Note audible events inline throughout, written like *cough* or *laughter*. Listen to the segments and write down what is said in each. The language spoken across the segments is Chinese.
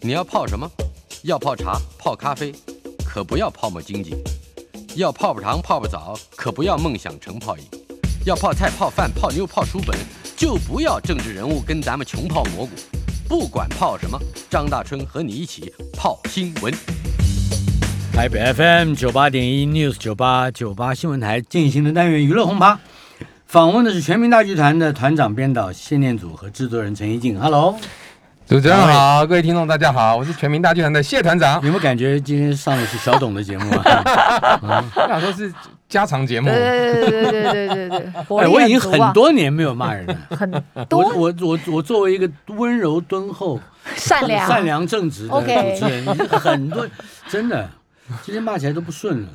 你要泡什么？要泡茶、泡咖啡，可不要泡沫经济；要泡泡糖、泡泡澡，可不要梦想成泡影；要泡菜、泡饭、泡妞、泡书本，就不要政治人物跟咱们穷泡蘑菇。不管泡什么，张大春和你一起泡新闻。台北 FM 九八点一 News 九八九八新闻台进行的单元娱乐轰趴，访问的是全民大剧团的团长、编导谢念祖和制作人陈一静。Hello，主持人好，各位听众大家好，我是全民大剧团的谢团长。有没有感觉今天上的是小董的节目啊？*laughs* 我想说是家常节目，对对对对对对对我已经很多年没有骂人了。很我多。我我我作为一个温柔敦厚、善良。善良正直的主持人，很多真的今天骂起来都不顺了。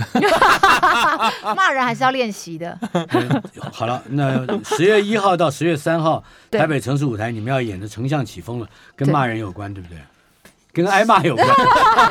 *laughs* 骂人还是要练习的。嗯好了，那十月一号到十月三号，台北城市舞台你们要演的《丞相起风了》，跟对骂人有关，对不对？跟挨骂有关。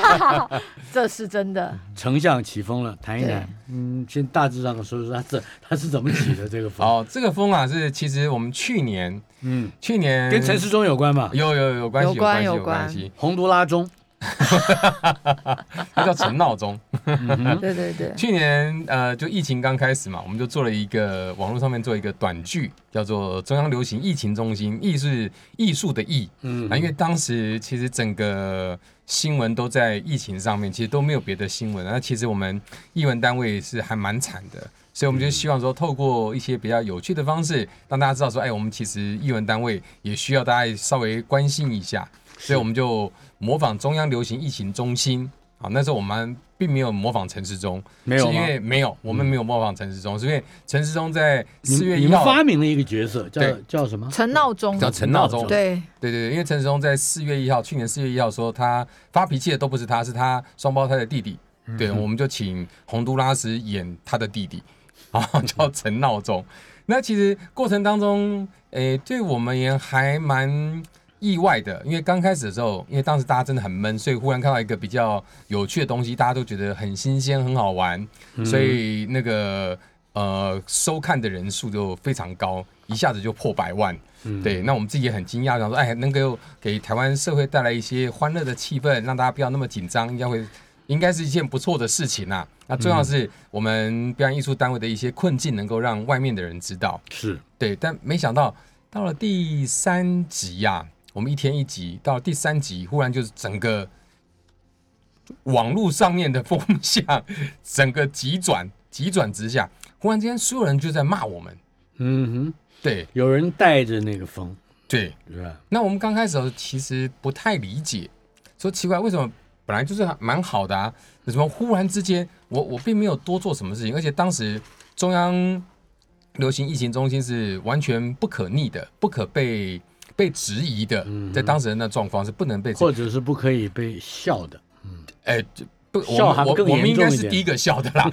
*laughs* 这是真的，丞相起风了，谈一谈。嗯，先大致上说说他这他是怎么起的这个风。哦，这个风啊是其实我们去年嗯，去年跟陈世忠有关吧？有有有关系有关有关系，洪都拉中。*laughs* 它叫陈闹钟。嗯对对对，去年呃，就疫情刚开始嘛，我们就做了一个网络上面做一个短剧，叫做中央流行疫情中心，艺是艺术的艺。嗯啊，因为当时其实整个新闻都在疫情上面，其实都没有别的新闻。那其实我们艺文单位是还蛮惨的，所以我们就希望说，透过一些比较有趣的方式，让大家知道说，哎，我们其实艺文单位也需要大家稍微关心一下。所以我们就模仿中央流行疫情中心。啊，那时候我们并没有模仿陈世忠，没有因？为没有，我们没有模仿陈世忠，是因为陈世忠在四月一号，发明了一个角色，叫叫什么？陈闹钟，叫陈闹钟，对对对对，因为陈世忠在四月一号，去年四月一号说他发脾气的都不是他，是他双胞胎的弟弟。对，我们就请洪都拉斯演他的弟弟，*laughs* 啊，叫陈闹钟。那其实过程当中，诶，对我们也还蛮意外的，因为刚开始的时候，因为当时大家真的很闷，所以忽然看到一个比较有趣的东西，大家都觉得很新鲜、很好玩，所以那个呃收看的人数就非常高，一下子就破百万。对，那我们自己也很惊讶，想说，哎，能够给台湾社会带来一些欢乐的气氛，让大家不要那么紧张，应该会，应该是一件不错的事情啊。那重要的是我们表演艺术单位的一些困境，能够让外面的人知道。是对，但没想到到了第三集呀、我们一天一集，到第三集，忽然就是整个网络上面的风向，整个急转急转直下，忽然之间所有人就在骂我们。嗯哼，对有人带着那个风，对，是吧？那我们刚开始其实不太理解，说奇怪为什么本来就是蛮好的啊，为什么忽然之间我我并没有多做什么事情，而且当时中央流行疫情中心是完全不可逆的，不可被被质疑的，在当时的那状况是不能被或者是不可以被笑的。哎，就不，笑我我还更严我们应该是第一个笑的啦，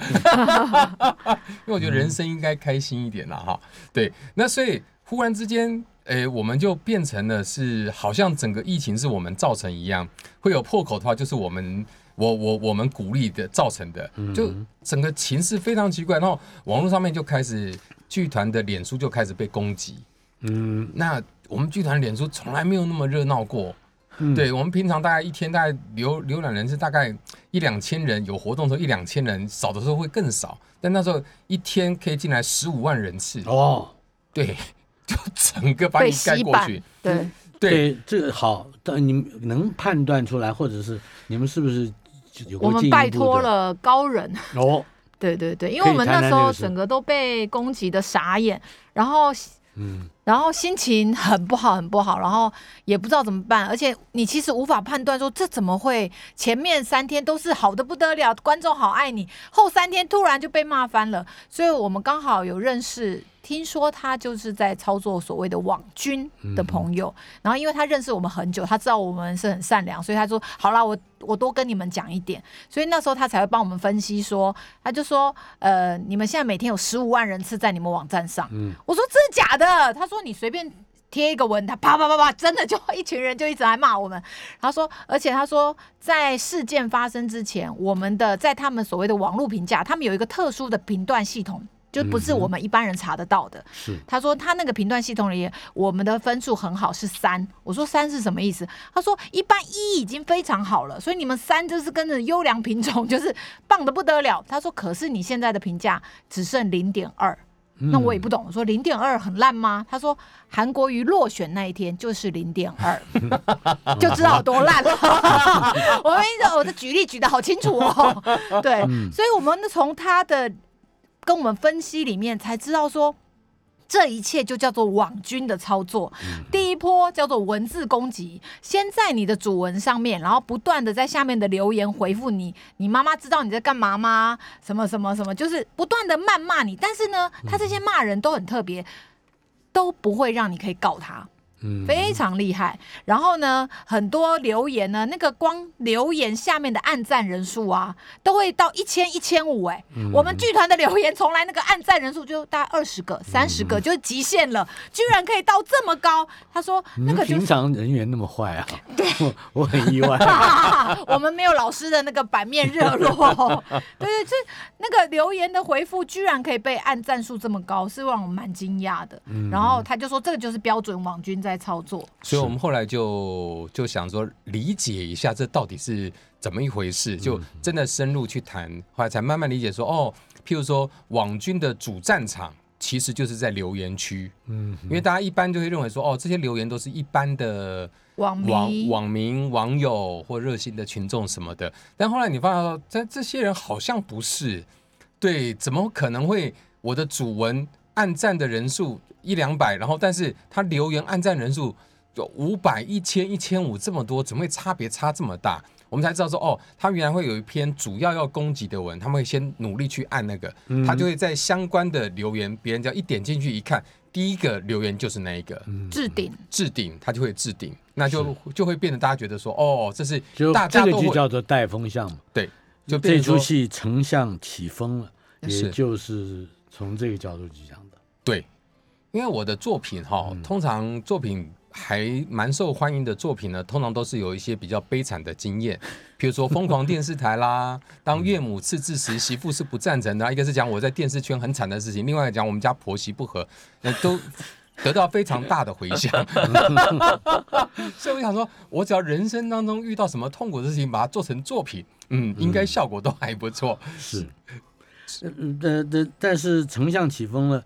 *laughs* 因为我觉得人生应该开心一点啦，哈。对，那所以忽然之间，哎，我们就变成了是好像整个疫情是我们造成一样，会有破口的话，就是我们我我我们鼓励的造成的，就整个情势非常奇怪，然后网络上面就开始剧团的脸书就开始被攻击，嗯，那我们剧团脸书从来没有那么热闹过。嗯。对我们平常大概一天大概浏浏览人次大概一两千人，有活动的时候一两千人，少的时候会更少。但那时候一天可以进来十五万人次，哦，对，就整个把你盖过去。，对，对，这个好，但你们能判断出来，或者是你们是不是有我们拜托了高人，哦？*laughs* 对对对，因为我们那时候整个都被攻击的傻眼，然后嗯，然后心情很不好，很不好，然后也不知道怎么办，而且你其实无法判断说这怎么会前面三天都是好的不得了，观众好爱你，后三天突然就被骂翻了，所以我们刚好有认识。听说他就是在操作所谓的网军的朋友，然后因为他认识我们很久，他知道我们是很善良，所以他说好啦，我我多跟你们讲一点，所以那时候他才会帮我们分析说，他就说呃，你们现在每天有十五万人次在你们网站上，嗯我说真的假的？他说你随便贴一个文，他啪啪啪啪，真的就一群人就一直来骂我们。他说，而且他说，在事件发生之前，我们的在他们所谓的网络评价，他们有一个特殊的评断系统。就不是我们一般人查得到的。是他说他那个评断系统里，我们的分数很好，是三。我说三是什么意思？他说一般一已经非常好了，所以你们三就是跟着优良品种，*laughs* 就是棒的不得了。他说，可是你现在的评价只剩零点二。那我也不懂，我说零点二很烂吗？他说韩国瑜落选那一天就是零点二，*laughs* 就知道有多烂了。*laughs* 我们我的举例举的好清楚哦，对，所以我们从他的跟我们分析里面才知道说。这一切就叫做网军的操作。第一波叫做文字攻击，先在你的主文上面，然后不断的在下面的留言回复你。你妈妈知道你在干嘛吗？什么什么什么，就是不断的谩骂你。但是呢，他这些骂人都很特别，都不会让你可以告他。非常厉害。然后呢，很多留言呢，那个光留言下面的按赞人数啊，都会到一千、一千五。哎，我们剧团的留言从来那个按赞人数就大概二十个、三十个，就是极限了，居然可以到这么高。他说那个平常人缘那么坏啊？对，*laughs* 我很意外。*laughs* 我们没有老师的那个版面热络。对 *laughs* 对，这那个留言的回复居然可以被按赞数这么高，是让我蛮惊讶的。然后他就说，这个就是标准网军在。在操作，所以我们后来就就想说理解一下这到底是怎么一回事，就真的深入去谈，后来才慢慢理解说，哦，譬如说网军的主战场其实就是在留言区，嗯，因为大家一般就会认为说，哦，这些留言都是一般的网网网民、网友或热心的群众什么的，但后来你发现说，这这些人好像不是，对，怎么可能会我的主文按赞的人数？一两百，然后但是他留言、按赞人数有五百、一千、一千五这么多，怎么会差别差这么大？我们才知道说，哦，他原来会有一篇主要要攻击的文，他们会先努力去按那个，他就会在相关的留言，别人只要一点进去一看，第一个留言就是那一个。置顶，置顶，他就会置顶，那就就会变得大家觉得说，哦，这是大家这个就叫做带风向嘛，对，就这出戏丞相起风了，也就是从这个角度去讲。的，对。因为我的作品哈，通常作品还蛮受欢迎的作品呢，通常都是有一些比较悲惨的经验，比如说《疯狂电视台》啦，*laughs* 当岳母刺字时，媳妇是不赞成的；一个是讲我在电视圈很惨的事情，另外讲我们家婆媳不和，那都得到非常大的回响。*laughs* 所以我想说，我只要人生当中遇到什么痛苦的事情，把它做成作品，嗯，应该效果都还不错。是，嗯，但但但是丞相起风了。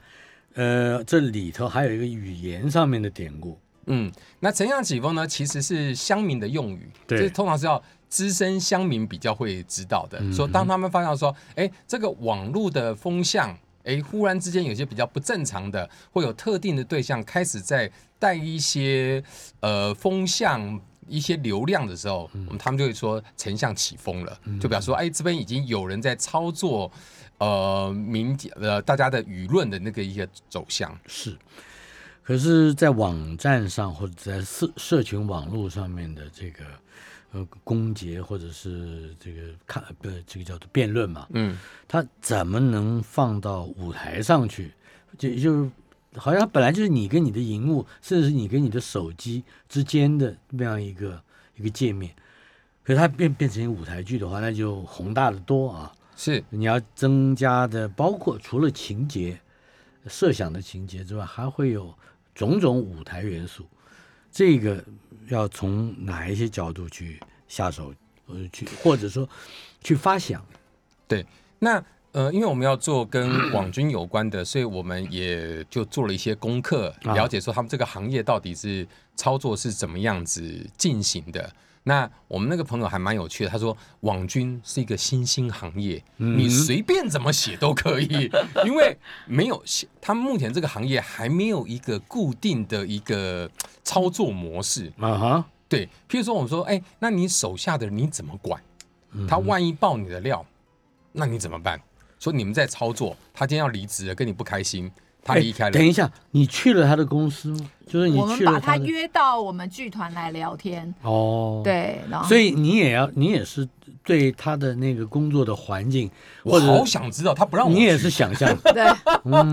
呃，这里头还有一个语言上面的典故。嗯，那丞相起风呢，其实是乡民的用语，这，通常是要资深乡民比较会知道的。说当他们发现说，哎，这个网络的风向，哎，忽然之间有些比较不正常的，会有特定的对象开始在带一些呃风向、一些流量的时候，他们就会说成像起风了，就表示说，哎，这边已经有人在操作。呃，民呃，大家的舆论的那个一个走向是，可是，在网站上或者在社社群网络上面的这个呃攻讦或者是这个看不这个叫做辩论嘛，嗯，他怎么能放到舞台上去？就就好像本来就是你跟你的荧幕，甚至是你跟你的手机之间的那样一个一个界面，可是它变变成舞台剧的话，那就宏大的多啊。是你要增加的，包括除了情节、设想的情节之外，还会有种种舞台元素。这个要从哪一些角度去下手，呃，去或者说去发想？对，那呃，因为我们要做跟网军有关的，所以我们也就做了一些功课，了解说他们这个行业到底是操作是怎么样子进行的。那我们那个朋友还蛮有趣的，他说网军是一个新兴行业，你随便怎么写都可以，*laughs* 因为没有他们目前这个行业还没有一个固定的一个操作模式啊哈。对，譬如说我们说，哎，那你手下的人你怎么管？他万一爆你的料，那你怎么办？说你们在操作，他今天要离职了，跟你不开心。他离开了。等一下，你去了他的公司吗？就是你去了把他约到我们剧团来聊天。哦，对，然后所以你也要，你也是。对他的那个工作的环境，我好想知道，他不让我，你也是想象，*laughs* 对，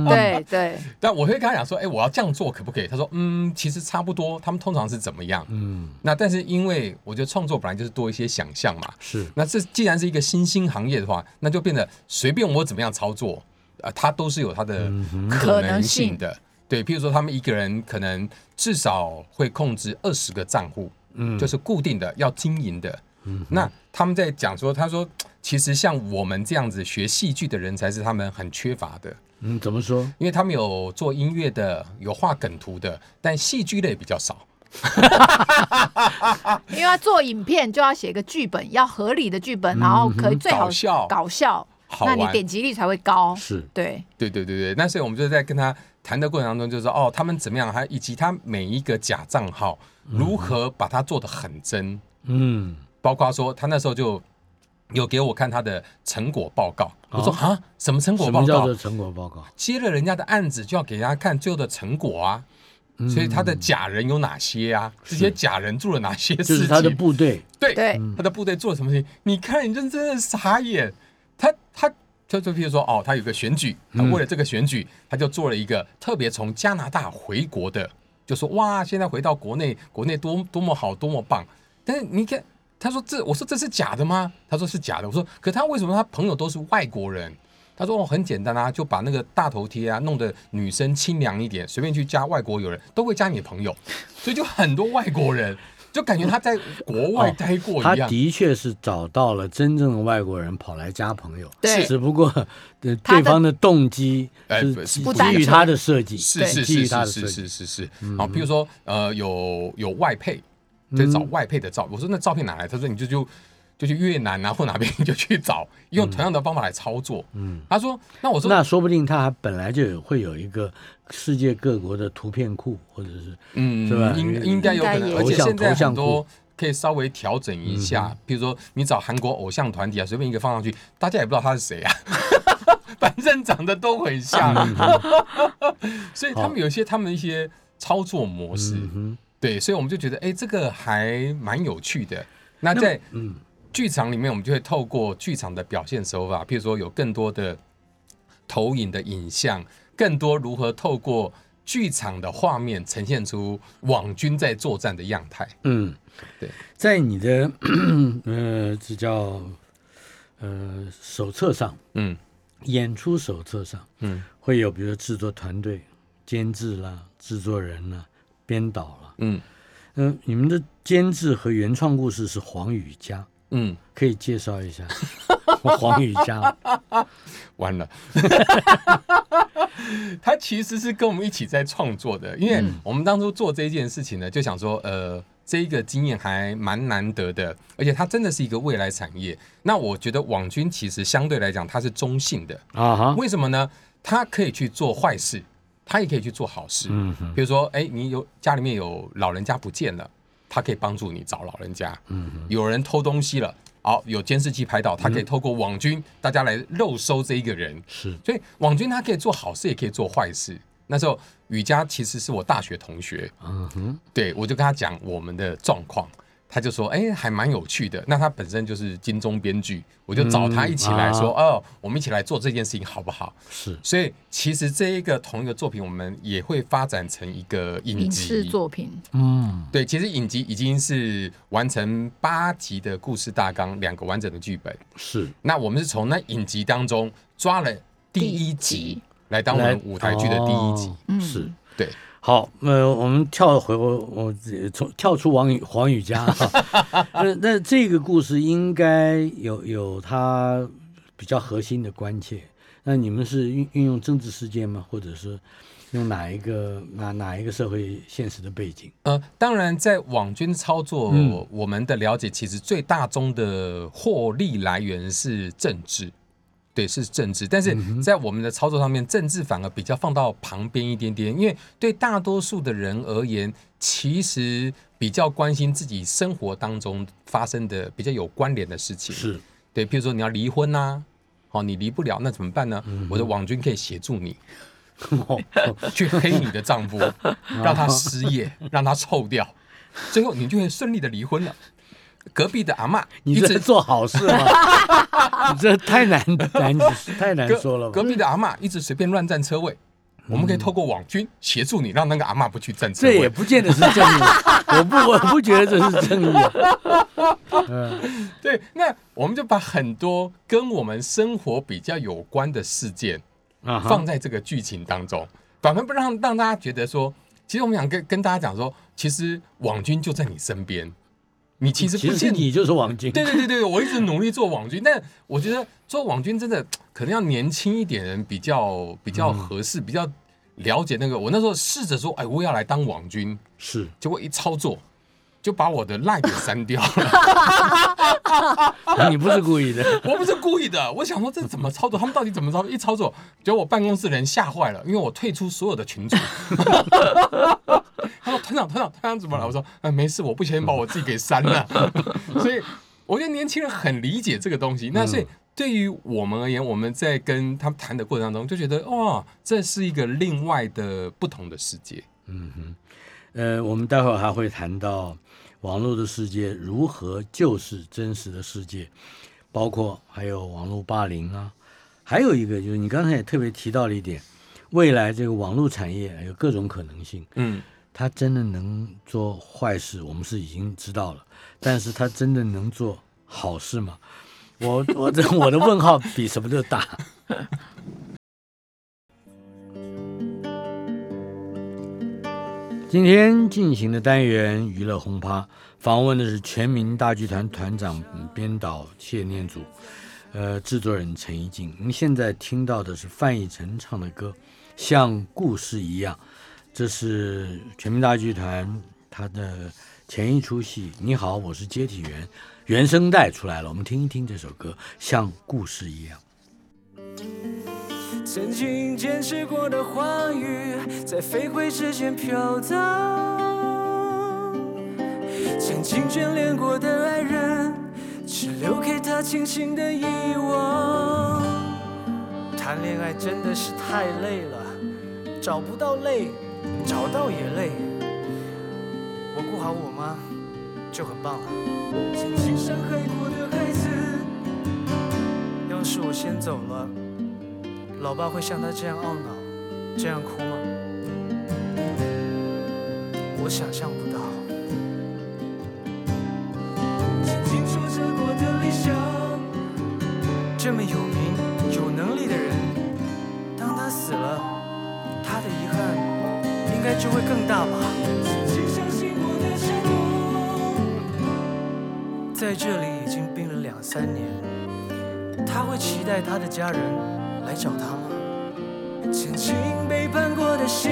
对对。但我会跟他讲说，哎，我要这样做可不可以？他说，嗯，其实差不多。他们通常是怎么样？嗯，那但是因为我觉得创作本来就是多一些想象嘛，是。那这既然是一个新兴行业的话，那就变得随便我怎么样操作，呃，它都是有它的嗯可能性的。对，譬如说他们一个人可能至少会控制二十个账户，嗯就是固定的要经营的。嗯那他们在讲说，他说其实像我们这样子学戏剧的人才是他们很缺乏的，嗯，怎么说？因为他们有做音乐的，有画梗图的，但戏剧类比较少。*laughs* 因为要做影片就要写个剧本，要合理的剧本，然后可以最好搞笑搞笑，好那你点击率才会高。是对，对对对对，那所以我们就在跟他谈的过程当中，就是说哦，他们怎么样，还以及他每一个假账号如何把它做的很真，嗯，包括说他那时候就有给我看他的成果报告，我说啊，什么成果报告什么叫做？成果报告？接了人家的案子就要给人家看最后的成果啊。所以他的假人有哪些啊？这些假人做了哪些事情？就是他的部队，对对他的部队做了什么事情？你看，你真真的傻眼。他他就就譬如说，哦，他有个选举，他为了这个选举，他就做了一个特别从加拿大回国的，就说哇，现在回到国内，国内多多么好，多么棒。但是你看，他说这，我说这是假的吗？他说是假的。我说，可他为什么他朋友都是外国人？他说哦，很简单啊，就把那个大头贴啊弄得女生清凉一点，随便去加外国友人都会加你的朋友，所以就很多外国人就感觉他在国外待过一样。他的确是找到了真正的外国人跑来加朋友，对。只不过对方的动机哎是不是基于他的设计，是是是是是是是是，好，比如说呃有有外配，在找外配的照，我说那照片哪来？他说你就就就去越南啊或哪边就去找，用同样的方法来操作。嗯，他说那我说那说不定他还本来就有会有一个世界各国的图片库，或者是嗯是吧？应应该有可能，而且现在很多可以稍微调整一下，比如说你找韩国偶像团体啊，随便一个放上去，大家也不知道他是谁啊。*laughs* 反正长得都很像，*laughs* 所以他们有一些他们一些操作模式，嗯对，所以我们就觉得，哎、这个还蛮有趣的。那在嗯剧场里面，我们就会透过剧场的表现手法，譬如说有更多的投影的影像，更多如何透过剧场的画面呈现出网军在作战的样态。嗯，对，在你的 *clears throat* 呃这叫呃手册上，嗯。演出手册上嗯。会有，比如说制作团队、监制啦、制作人啦、编导啦。嗯。嗯、你们的监制和原创故事是黄宇佳，嗯，可以介绍一下 *laughs* 黄宇佳？*laughs* 完了。*laughs* 他其实是跟我们一起在创作的，因为我们当初做这件事情呢，就想说，呃，这一个经验还蛮难得的，而且它真的是一个未来产业。那我觉得网军其实相对来讲它是中性的，啊哈，为什么呢？他可以去做坏事，他也可以去做好事。嗯哼比如说，哎，你有家里面有老人家不见了，他可以帮助你找老人家。嗯有人偷东西了，好，有监视器拍到，他可以透过网军，大家来肉搜这一个人。是所以网军他可以做好事，也可以做坏事。那时候雨佳其实是我大学同学，嗯哼对我就跟他讲我们的状况，他就说，哎、还蛮有趣的。那他本身就是金钟编剧，我就找他一起来说，哦，我们一起来做这件事情好不好？是所以其实这一个同一个作品，我们也会发展成一个影集。作品，嗯对，其实影集已经是完成八集的故事大纲，两个完整的剧本。是那我们是从那影集当中抓了第一集来当我来们舞台剧的第一集。哦嗯是。对，好，呃，我们跳回我我从跳出王宇黄宇家哈，那那这个故事应该有有它比较核心的关切。那你们是运运用政治事件吗？或者是用哪一个哪哪一个社会现实的背景？呃，当然在网军操作，嗯我们的了解其实最大宗的获利来源是政治。对，是政治，但是在我们的操作上面，政治反而比较放到旁边一点点，因为对大多数的人而言，其实比较关心自己生活当中发生的比较有关联的事情。是对，譬如说你要离婚呐、哦、你离不了，那怎么办呢？嗯我的网军可以协助你哦 *laughs* 去黑你的丈夫，让他失业，*laughs* 让他臭掉，最后你就会顺利的离婚了。隔壁的阿嬷你这一直做好事吗？*laughs* 你这太难难太难隔说了吧隔？壁的阿嬷一直随便乱占车位，我们可以透过网军协助你，让那个阿嬷不去占车位这也位。不见得是正义，*laughs* 我不我不觉得这是正义啊。*laughs* 对，那我们就把很多跟我们生活比较有关的事件，放在这个剧情当中，反而不让让大家觉得说，其实我们想跟跟大家讲说，其实网军就在你身边，你其实其不见实你就是网军，对对对对，我一直努力做网军，但我觉得做网军真的可能要年轻一点人比较比较合适，比较了解那个。我那时候试着说，哎，我要来当网军，是结果一操作就把我的赖给删掉了。*laughs* 你不是故意的，*laughs* 我不是故意的，我想说这怎么操作？他们到底怎么操作？一操作，结果我办公室的人吓坏了，因为我退出所有的群组。*laughs* *laughs* 他说：“团长，团长，团长怎么了？”我说：“哎，没事，我不小心把我自己给删了。*laughs* ”所以我觉得年轻人很理解这个东西。那所以对于我们而言，我们在跟他们谈的过程当中，就觉得哇，这是一个另外的不同的世界。嗯哼呃，我们待会儿还会谈到网络的世界如何就是真实的世界，包括还有网络霸凌啊，还有一个就是你刚才也特别提到了一点，未来这个网络产业有各种可能性，嗯，他真的能做坏事，我们是已经知道了，但是他真的能做好事吗？*laughs* 我我这我的问号比什么都大。*laughs* 今天进行的单元娱乐轰趴，访问的是全民大剧团团长、编导谢念祖，呃，制作人陈怡静。您现在听到的是范逸臣唱的歌《像故事一样》，这是全民大剧团他的前一出戏《你好，我是接体员》原声带出来了，我们听一听这首歌《像故事一样》。曾经坚持过的话语，在飞灰之间飘荡；曾经眷恋过的爱人，只留给他轻轻的遗忘。谈恋爱真的是太累了，找不到累，找到也累。我顾好我妈就很棒了。曾经伤害过的孩子，要是我先走了。老爸会像他这样懊恼，这样哭吗？我想象不到。曾经过的理想，这么有名、有能力的人，当他死了，他的遗憾应该就会更大吧。在这里已经病了两三年，他会期待他的家人。来找他吗？曾经背叛过的心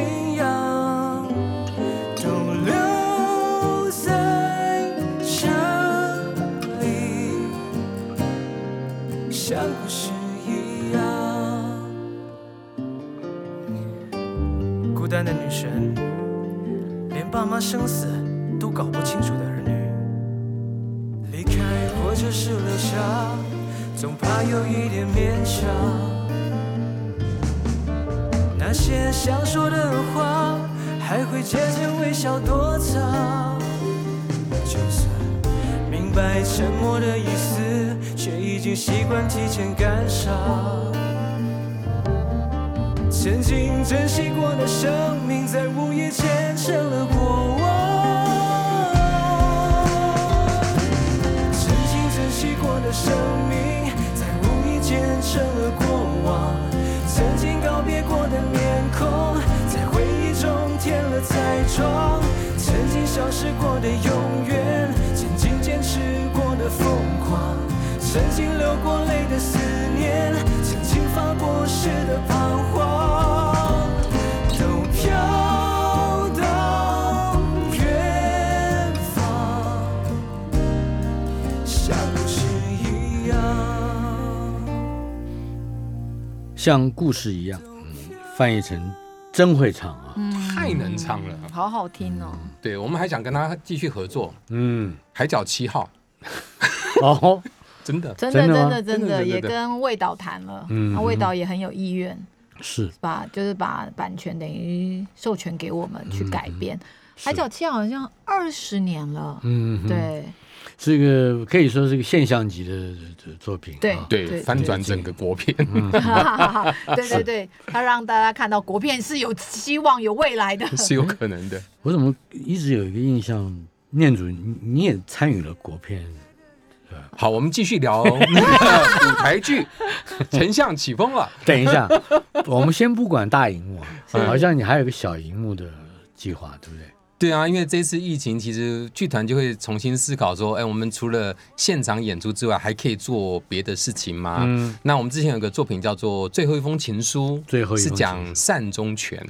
爸妈生死都搞不清楚的儿女，离开或者是留下，总怕有一点勉强。那些想说的话，还会渐渐微笑躲藏。就算明白沉默的意思，却已经习惯提前感伤。曾经珍惜过的生命，在无意间成了过往。曾经珍惜过的生命，在无意间成了过往。曾经告别过的面孔，在回忆中添了彩妆。曾经消失过的永远，曾经坚持过的疯狂，曾经流过泪的思念，发过誓的彷徨，都飘到远方，像故事一样。像故事一样，嗯，翻译成真会唱啊，太能唱了。好好听哦。对，我们还想跟他继续合作，《嗯，海角七号》*laughs* 哦，真的。真的真真的真的真的也跟魏导谈了，嗯那魏导也很有意愿，是，把就是把版权等于授权给我们去改编。海角七号好像二十年了，嗯，，对。是一个可以说是一个现象级的的作品，对啊对，翻转整个国片。对 *laughs* 对。对，他让大家看到国片是有希望、有未来的。*laughs* 是有可能的。我怎么一直有一个印象，念祖你你也参与了国片好，我们继续聊那 *laughs* 个舞台剧《丞相起风了》。等一下，*laughs* 我们先不管大荧幕好像你还有个小荧幕的计划，对不对？对啊，因为这次疫情，其实剧团就会重新思考说，哎，我们除了现场演出之外，还可以做别的事情吗？嗯那我们之前有个作品叫做《最后一封情书》，最后一封情书是讲善终权，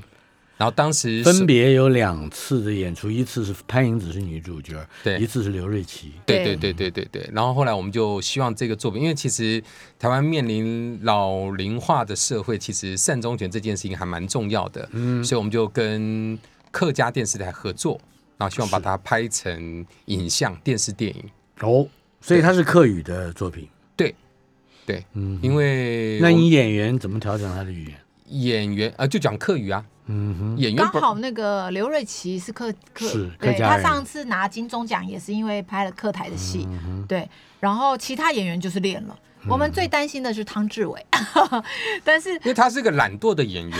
然后当时分别有两次的演出，一次是潘迎紫是女主角，对一次是刘瑞琦。对对对对对对。然后后来我们就希望这个作品，因为其实台湾面临老龄化的社会，其实善终权这件事情还蛮重要的，嗯，所以我们就跟客家电视台合作，然后希望把它拍成影像电视电影。哦，所以它是客语的作品。对对，嗯，因为那你演员怎么调整他的语言？演员啊、就讲客语啊，嗯哼，演员刚好那个刘瑞琦是客客，是对客家人他上次拿金钟奖也是因为拍了客台的戏，嗯对，然后其他演员就是练了。我们最担心的是汤志伟，*laughs* 但是因为他是个懒惰的演员，*laughs*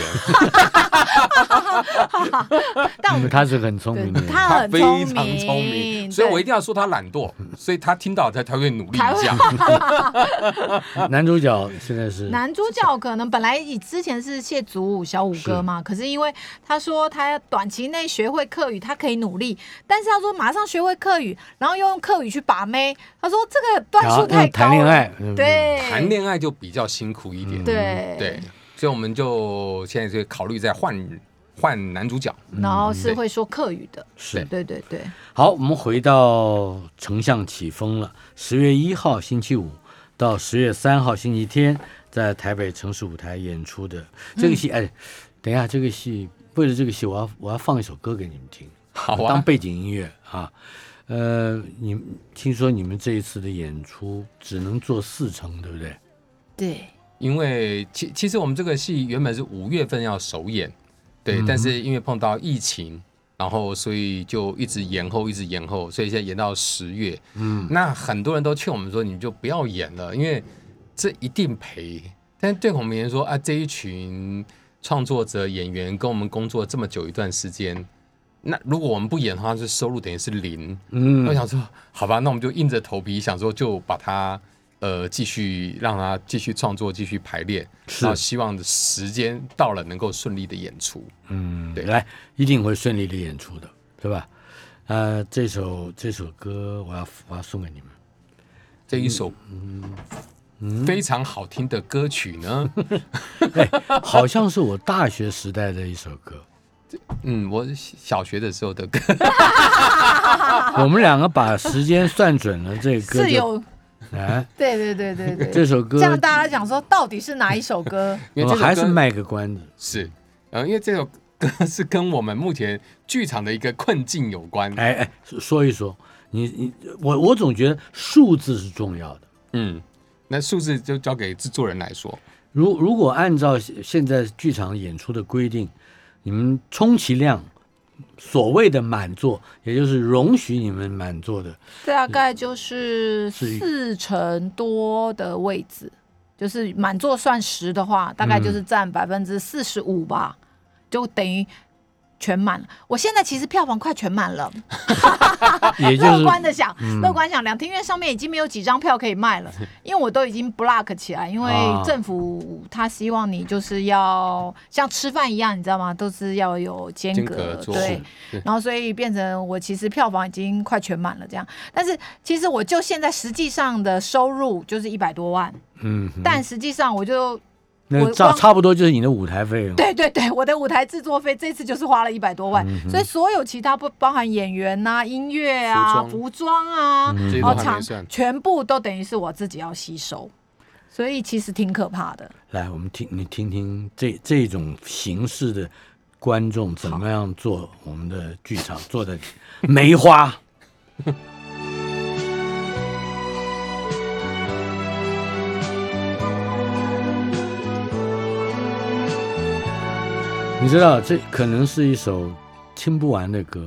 但我们他是很聪明的。他很非聪常聪明，所以我一定要说他懒惰，所以他听到他他会努力才会一下。*laughs* 男主角现在是男主角可能本来以之前是谢祖武小五哥嘛，可是因为他说他短期内学会客语，他可以努力，但是他说马上学会客语，然后又用客语去把妹，他说这个段数太高了。谈恋爱，嗯，对，谈恋爱就比较辛苦一点，对。对，所以我们就现在就考虑再换换男主角。然后是会说客语的，是。对对对，好，我们回到丞相起风了。十月一号星期五到十月三号星期天，在台北城市舞台演出的。这个戏，嗯。哎，等一下，这个戏为了这个戏，我要我要放一首歌给你们听，好啊，当背景音乐啊。呃，你听说你们这一次的演出只能做四成，对不对？对，因为其其实我们这个戏原本是五月份要首演，对，但是因为碰到疫情，然后所以就一直延后，一直延后，所以现在延到十月。嗯，那很多人都劝我们说，你就不要演了，因为这一定赔。但对我们而言说啊，这一群创作者、演员跟我们工作这么久一段时间，那如果我们不演的话，这收入等于是零。嗯我想说，好吧，那我们就硬着头皮，想说就把它呃继续让它继续创作，继续排练，是然后希望时间到了能够顺利的演出。嗯，对来，一定会顺利的演出的，对吧？呃，这首这首歌我要我要送给你们。这一首嗯非常好听的歌曲呢，*laughs* 好像是我大学时代的一首歌。嗯，我小学的时候的歌，*laughs* 我们两个把时间算准了，这个歌就是有，哎，对对对对对，这首歌这样大家讲说到底是哪一首歌？*laughs* 因为这首歌我还是卖个关子。是，呃，因为这首歌是跟我们目前剧场的一个困境有关。哎哎，说一说，你你我我总觉得数字是重要的。嗯，那数字就交给制作人来说。如如果按照现现在剧场演出的规定，你们充其量所谓的满座，也就是容许你们满座的，大概就是是四成多的位置，就是满座算十的话，大概嗯就是占百分之四十五吧，就等于全满了。我现在其实票房快全满了，*laughs* 乐观的想，嗯。乐观想，两厅院上面已经没有几张票可以卖了，*laughs* 因为我都已经 block 起来，因为啊。政府他希望你就是要像吃饭一样，你知道吗？都是要有间间隔，对。然后所以变成我其实票房已经快全满了这样，但是其实我就现在实际上的收入就是一百多万，嗯，但实际上我就那差差不多就是你的舞台费用。对对对，我的舞台制作费这次就是花了一百多万，嗯所以所有其他不包含演员呐、音乐啊、服服装啊，然后场。全部都等于是我自己要吸收，所以其实挺可怕的。来，我们听你听听这这种形式的观众怎么样做我们的剧场做的梅花。你知道，这可能是一首听不完的歌，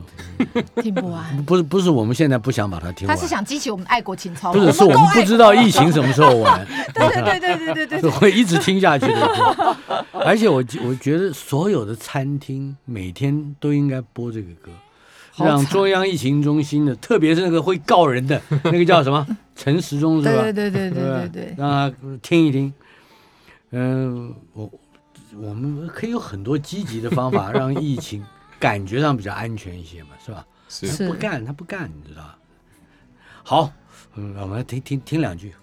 听不完，不是不是我们现在不想把它听完，他是想激起我们爱国情操。吧，不是是我们不知道疫情什么时候完。*laughs* 对对对对对对对是会一直听下去的。歌。而且我我觉得所有的餐厅每天都应该播这个歌，让中央疫情中心的，特别是那个会告人的 *laughs* 那个叫什么？陈时中是吧？对对对对对对，让他听一听。嗯、我我们可以有很多积极的方法，*laughs* 让疫情感觉上比较安全一些嘛，是吧？是是不干他不干，你知道吧？好，嗯，我们来听听听两句。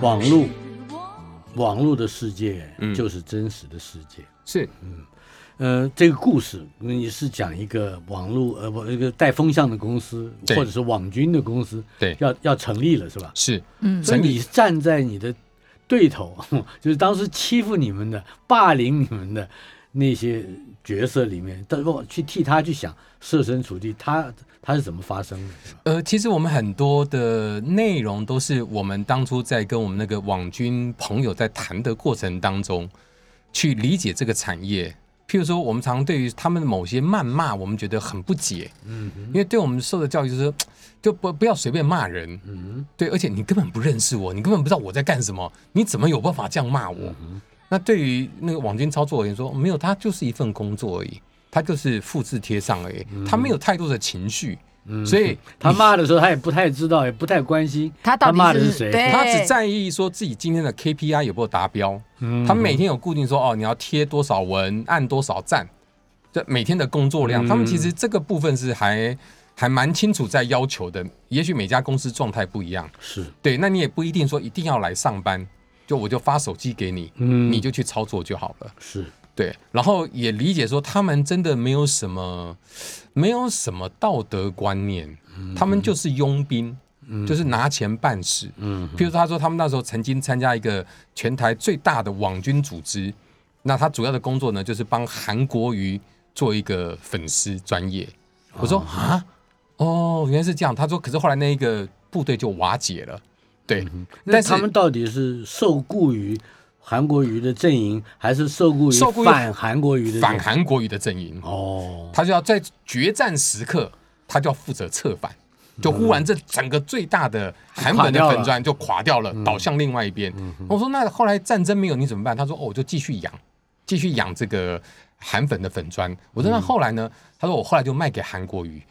网络网络的世界嗯就是真实的世界。是呃，这个故事你是讲一个网络呃不一个带风向的公司，或者是网军的公司，对要要成立了是吧？是，嗯，所以你站在你的对头，*laughs* 就是当时欺负你们的、霸凌你们的那些角色里面，但不去替他去想，设身处地，他他是怎么发生的？呃，其实我们很多的内容都是我们当初在跟我们那个网军朋友在谈的过程当中，去理解这个产业。譬如说，我们常对于他们的某些谩骂，我们觉得很不解，嗯因为对我们受的教育就是说，就不不要随便骂人，嗯对，而且你根本不认识我，你根本不知道我在干什么，你怎么有办法这样骂我？嗯那对于那个网军操作而言说，没有，他就是一份工作而已，他就是复制贴上而已，他没有太多的情绪，所以嗯他骂的时候，他也不太知道，也不太关心他到底是骂的是谁。他只在意说自己今天的 KPI 有没有达标。嗯他每天有固定说哦，你要贴多少文，按多少赞，这每天的工作量，嗯他们其实这个部分是还还蛮清楚在要求的。也许每家公司状态不一样，是对，那你也不一定说一定要来上班，就我就发手机给你，嗯你就去操作就好了。是对，然后也理解说他们真的没有什么，没有什么道德观念，他们就是佣兵，就是拿钱办事。嗯譬如他说他们那时候曾经参加一个全台最大的网军组织，那他主要的工作呢就是帮韩国瑜做一个粉丝专业。我说啊，哦，原来是这样。他说，可是后来那一个部队就瓦解了。对，那但是他们到底是受雇于韩国瑜的阵营，还是受雇于受雇于反韩国瑜的反？韩国瑜的阵营。哦，他就要在决战时刻，他就要负责策反。就忽然这整个最大的韩本的粉砖就垮掉了，倒向另外一边。我说那后来战争没有你怎么办？他说哦，我就继续养，继续养这个韩粉的粉砖。我说那后来呢？他说我后来就卖给韩国瑜，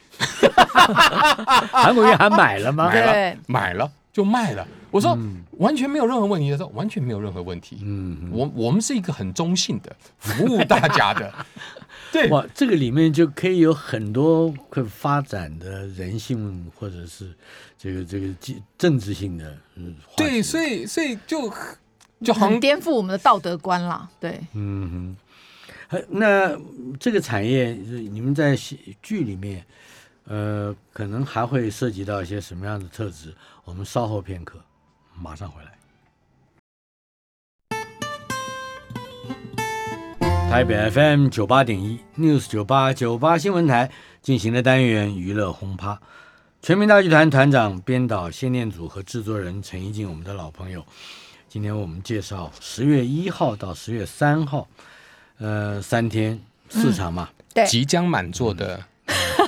韩国瑜还买了吗？买了对买了就卖了。我说完全没有任何问题。他说完全没有任何问题。嗯，我我们是一个很中性的，服务大家的。*laughs* 对，哇，这个里面就可以有很多会发展的人性，或者是这个这个政政治性的嗯，对，所以所以就就很颠覆我们的道德观啦。对，嗯哼，呃那这个产业，是你们在剧里面，呃，可能还会涉及到一些什么样的特质？我们稍后片刻，马上回来。台北 FM 九八点一 News 九八九八新闻台进行的单元娱乐轰趴，全民大剧团团长、编导谢念祖和制作人陈一静，我们的老朋友。今天我们介绍十月一号到十月三号，呃，三天四场嘛，对，即将满座的，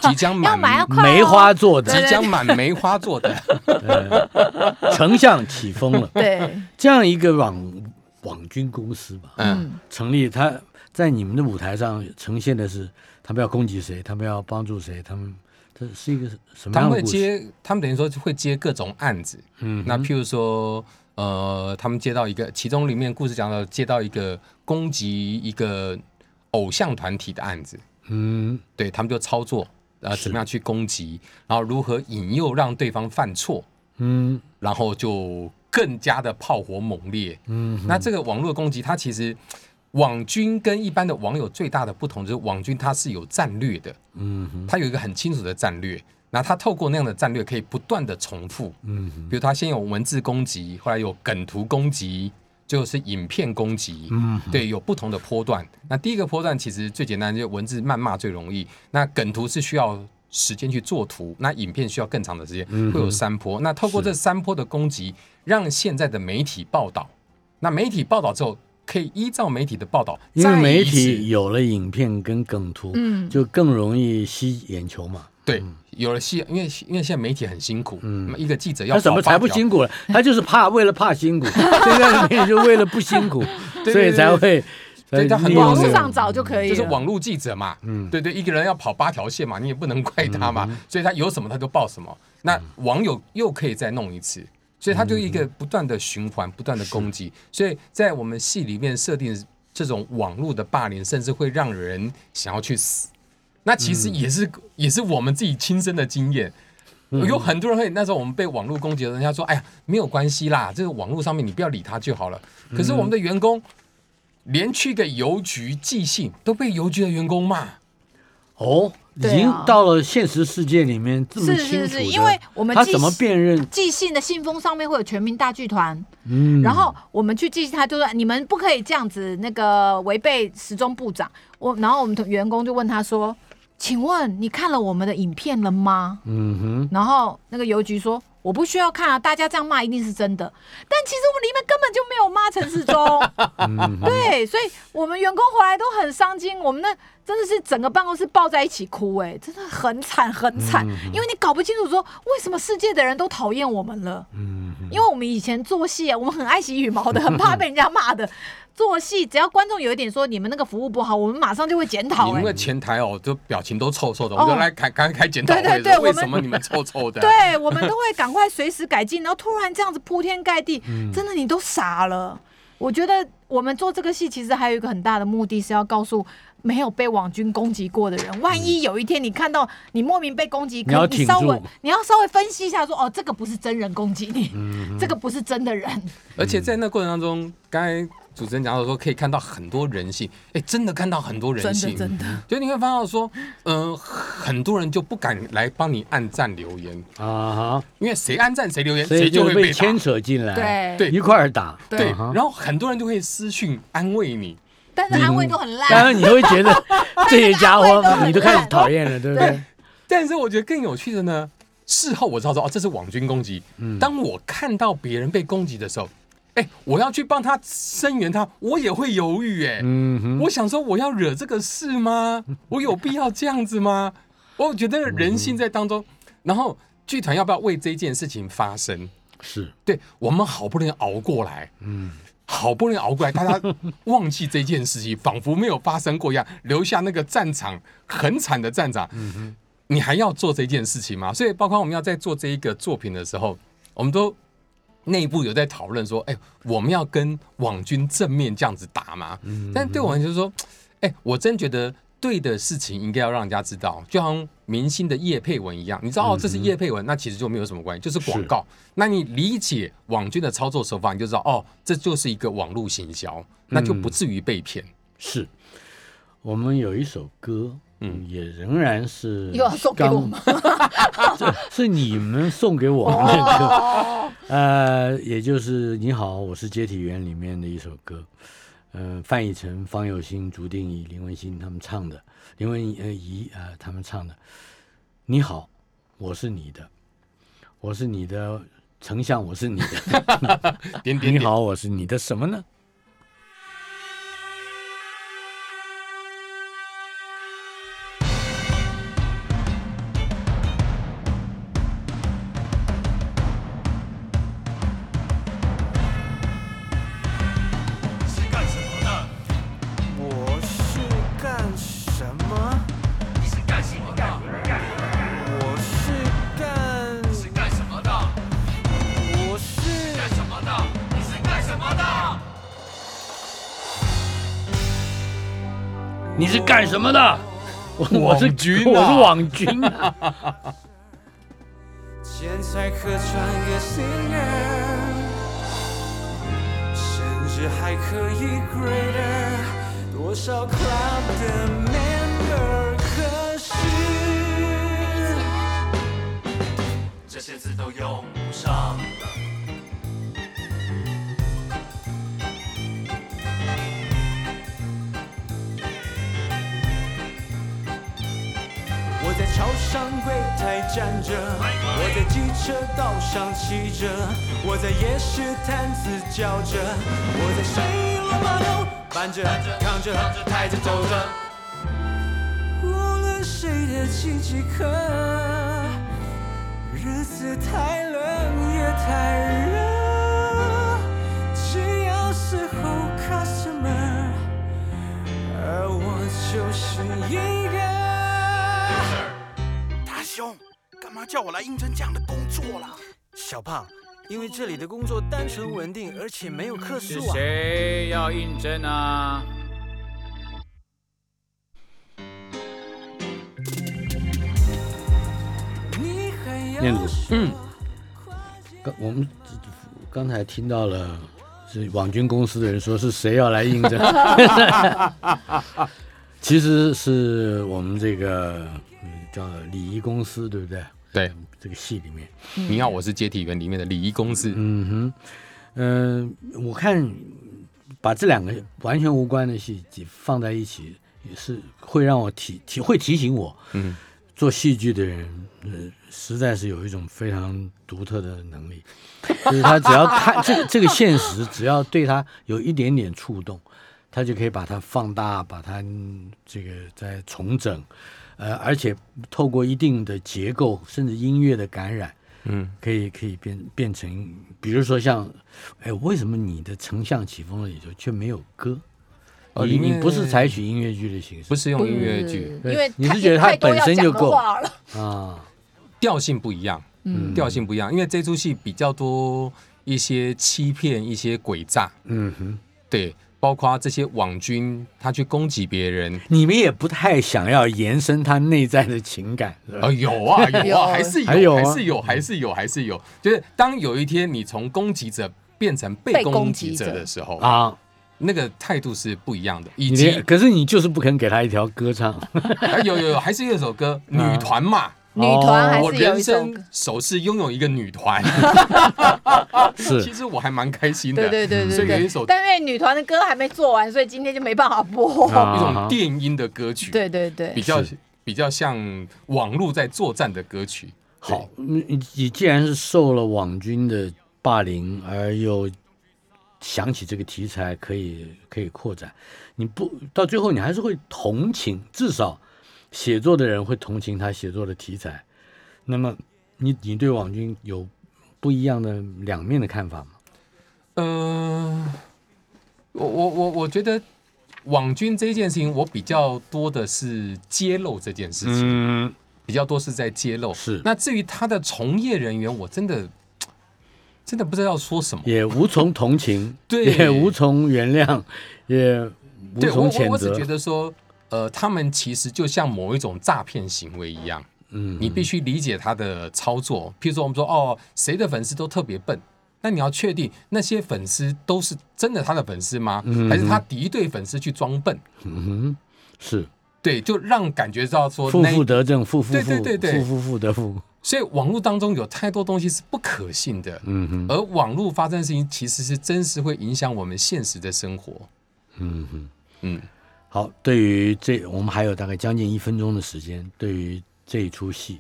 即将满梅花做的，即将满梅花座的，丞相起风了。对，这样一个网网军公司吧，嗯，成立，他在你们的舞台上呈现的是他们要攻击谁，他们要帮助谁，他们这是一个什么他们会样的故事？接，他们等于说会接各种案子。嗯那譬如说，呃，他们接到一个，其中里面故事讲到接到一个攻击一个偶像团体的案子，嗯。对他们就操作，呃，怎么样去攻击，然后如何引诱让对方犯错，嗯然后就更加的炮火猛烈。嗯那这个网络攻击，它其实网军跟一般的网友最大的不同就是，网军它是有战略的，嗯哼它有一个很清楚的战略。那它透过那样的战略，可以不断的重复，嗯哼比如它先有文字攻击，后来有梗图攻击，最后是影片攻击，嗯对，有不同的波段。那第一个波段其实最简单，就文字谩骂最容易。那梗图是需要时间去做图，那影片需要更长的时间，嗯会有三波。那透过这三波的攻击，让现在的媒体报道，那媒体报道之后，可以依照媒体的报道，因为媒体有了影片跟梗图，嗯，就更容易吸眼球嘛。对，有了戏，因为因为现在媒体很辛苦，嗯，一个记者要他怎么才不辛苦了？他就是怕，为了怕辛苦，*laughs* 现在的媒体就为了不辛苦，所以才会对他很多网络上找就可以了。就是网络记者嘛，嗯，对对，一个人要跑八条线嘛，你也不能怪他嘛，所以他有什么他就报什么。那网友又可以再弄一次，所以他就一个不断的循环，不断的攻击。所以在我们戏里面设定这种网络的霸凌，甚至会让人想要去死。那其实也是、也是我们自己亲身的经验。有很多人会那时候我们被网络攻击，人家说：“哎呀，没有关系啦，这个网络上面你不要理他就好了。”可是我们的员工连去个邮局寄信都被邮局的员工骂。哦，已经到了现实世界里面这么是是，因为我们他怎么辨认？寄信的信封上面会有全民大剧团，嗯，然后我们去寄信，他就说你们不可以这样子，那个违背时钟部长。我然后我们的员工就问他说：“请问你看了我们的影片了吗嗯哼，？”然后那个邮局说：“我不需要看啊，大家这样骂一定是真的。”但其实我们里面根本就没有骂陈世忠，对，所以我们员工回来都很伤心，我们那真的是整个办公室抱在一起哭、哎，真的很惨很惨，因为你搞不清楚说为什么世界的人都讨厌我们了。嗯因为我们以前做戏啊，我们很爱惜羽毛的，很怕被人家骂的。做戏只要观众有一点说你们那个服务不好，我们马上就会检讨、哎你们的前台哦，就表情都臭臭的，哦我们就来开开开检讨会对对对我们什么你们臭臭的？*laughs* 对，我们都会赶快随时改进，然后突然这样子铺天盖地，嗯真的你都傻了。我觉得我们做这个戏，其实还有一个很大的目的是要告诉没有被网军攻击过的人，万一有一天你看到你莫名被攻击，你要可能你稍微你要稍微分析一下说，哦，这个不是真人攻击你，嗯这个不是真的人。而且在那过程当中，刚才主持人讲到说，可以看到很多人性，哎，真的看到很多人真的性，真的，就你会发现说，嗯、很多人就不敢来帮你按赞留言，啊哈，因为谁按赞谁留言，谁就会被牵。扯进来，对。对。一块儿打，对，啊然后很多人就会私讯安慰你，但是安慰都很烂。当然你会觉得 *laughs* 这些家伙你都开始烂讨厌了，对不对？但是我觉得更有趣的呢，事后我知道说哦，这是网军攻击。当我看到别人被攻击的时候，哎，我要去帮他声援他，我也会犹豫哎。嗯哼，我想说，我要惹这个事吗？*laughs* 我有必要这样子吗？我觉得人性在当中，然后剧团要不要为这件事情发声？是，对我们好不容易熬过来，嗯，好不容易熬过来，大家忘记这件事情，仿佛没有发生过一样，留下那个战场很惨的战场。你还要做这件事情吗？所以，包括我们要在做这一个作品的时候，我们都内部有在讨论说，哎、我们要跟网军正面这样子打吗？但对我来说，哎、我真觉得对的事情应该要让人家知道，就好像明星的叶配文一样，你知道哦，这是叶配文，那其实就没有什么关系，就是广告。那你理解网军的操作手法，你就知道哦，这就是一个网络行销，那就不至于被骗。是，我们有一首歌，嗯，也仍然是又要送给我们刚，*laughs* 这是你们送给我们的歌，呃，也就是《你好，我是接体员》里面的一首歌，呃，范逸臣、方有心、朱定仪、林文心他们唱的，林文呃仪啊、呃、他们唱的，《你好，我是你的，我是你的丞相，我是你的，点点点，*laughs* 你好，我是你的什么呢？干什么的？我我是网军啊我是网军啊！钱财可传给 singer，甚至还可以 greater 多少 club 的 member，可是这些字都用不上。超商柜台站着，我在机车道上骑着，我在夜市摊子叫着，我在水龙马路搬着、扛着、抬着走着。无论谁的经济课？日子太冷也太热，只要是候 customer，而我就是一叫我来应征这样的工作啦？小胖，因为这里的工作单纯稳定，而且没有客是诉啊。谁要应征啊？你还要念祖嗯刚我们刚才听到了是网军公司的人说是谁要来应征，*laughs* 其实是我们这个嗯叫礼仪公司，对不对？对，这个戏里面，你要，我是接体员里面的礼仪公司。嗯哼，嗯、我看把这两个完全无关的戏放在一起，也是会让我提提会提醒我，嗯，做戏剧的人，呃，实在是有一种非常独特的能力，就是他只要看 *laughs* 这个这个现实，只要对他有一点点触动，他就可以把它放大，把它嗯这个再重整，呃，而且透过一定的结构，甚至音乐的感染，嗯，可以可以变变成，比如说像，哎，为什么你的丞相起风了里头却没有歌？你哦里面你不是采取音乐剧的形式，不是用音乐剧，对因为你是觉得它本身就够。了。啊？调性不一样，嗯。调性不一样，因为这出戏比较多一些欺骗、一些诡诈，嗯哼。对，包括这些网军他去攻击别人，你们也不太想要延伸他内在的情感，*laughs* 啊，有啊有有啊，还是还有啊，还是有，还是有，还是有。就是当有一天你从攻击者变成被被攻击者的时候，啊，那个态度是不一样的。以你及可是你就是不肯给他一条歌唱，*laughs* 啊有有有，还是有一首歌《*laughs* 女团》嘛。女团还是有人生一首次拥有一个女团，*laughs* 是其实我还蛮开心的。对对对所对对以有一首。但因为女团的歌还没做完，所以今天就没办法播。啊 *laughs* 一种电音的歌曲，对对对比，较比较像网络在作战的歌曲。好，你你你既然是受了网军的霸凌，而又想起这个题材可以可以扩展，你不到最后你还是会同情，至少写作的人会同情他写作的题材。那么你你对网军有不一样的两面的看法吗？呃，我我我我觉得网军这件事情，我比较多的是揭露这件事情，嗯，比较多是在揭露。是那至于他的从业人员，我真的真的不知道说什么。也无从同情，*laughs* 对也无从原谅，也无从谴我我只觉责。得说，呃，他们其实就像某一种诈骗行为一样。嗯，你必须理解他的操作。譬如说，我们说哦，谁的粉丝都特别笨，那你要确定那些粉丝都是真的他的粉丝吗？嗯还是他敌对粉丝去装笨？嗯哼，是对，就让感觉到说负那负得正，负负对负，对对对负负负得负。所以网络当中有太多东西是不可信的，嗯哼，而网络发生的事情其实是真实会影响我们现实的生活。嗯哼。嗯，好，对于这我们还有大概将近一分钟的时间，对于这一出戏，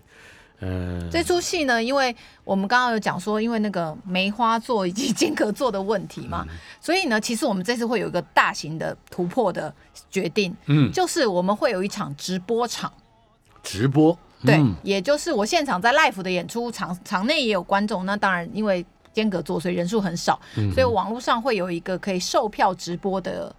呃，这出戏呢，因为我们刚刚有讲说，因为那个梅花座以及间隔座的问题嘛，嗯。所以呢，其实我们这次会有一个大型的突破的决定，嗯，就是我们会有一场直播场。直播，对，嗯。也就是我现场在 live 的演出场场内也有观众，那当然因为间隔座，所以人数很少，嗯。所以网络上会有一个可以售票直播的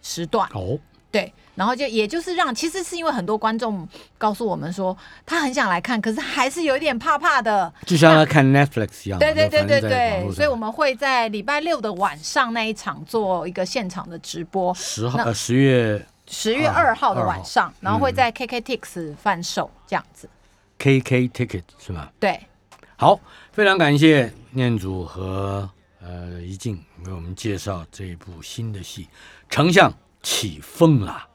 时段。哦，对，然后就也就是让，其实是因为很多观众告诉我们说，他很想来看，可是还是有一点怕怕的。就像他看 Netflix 一样，对对对对对，所以我们会在礼拜六的晚上那一场做一个现场的直播，十号呃十月十月二二号的晚上，然后会在 KKTix 贩售这样子。KK Ticket 是吗？对，好，非常感谢念祖和呃一静为我们介绍这一部新的戏《丞相起风了》。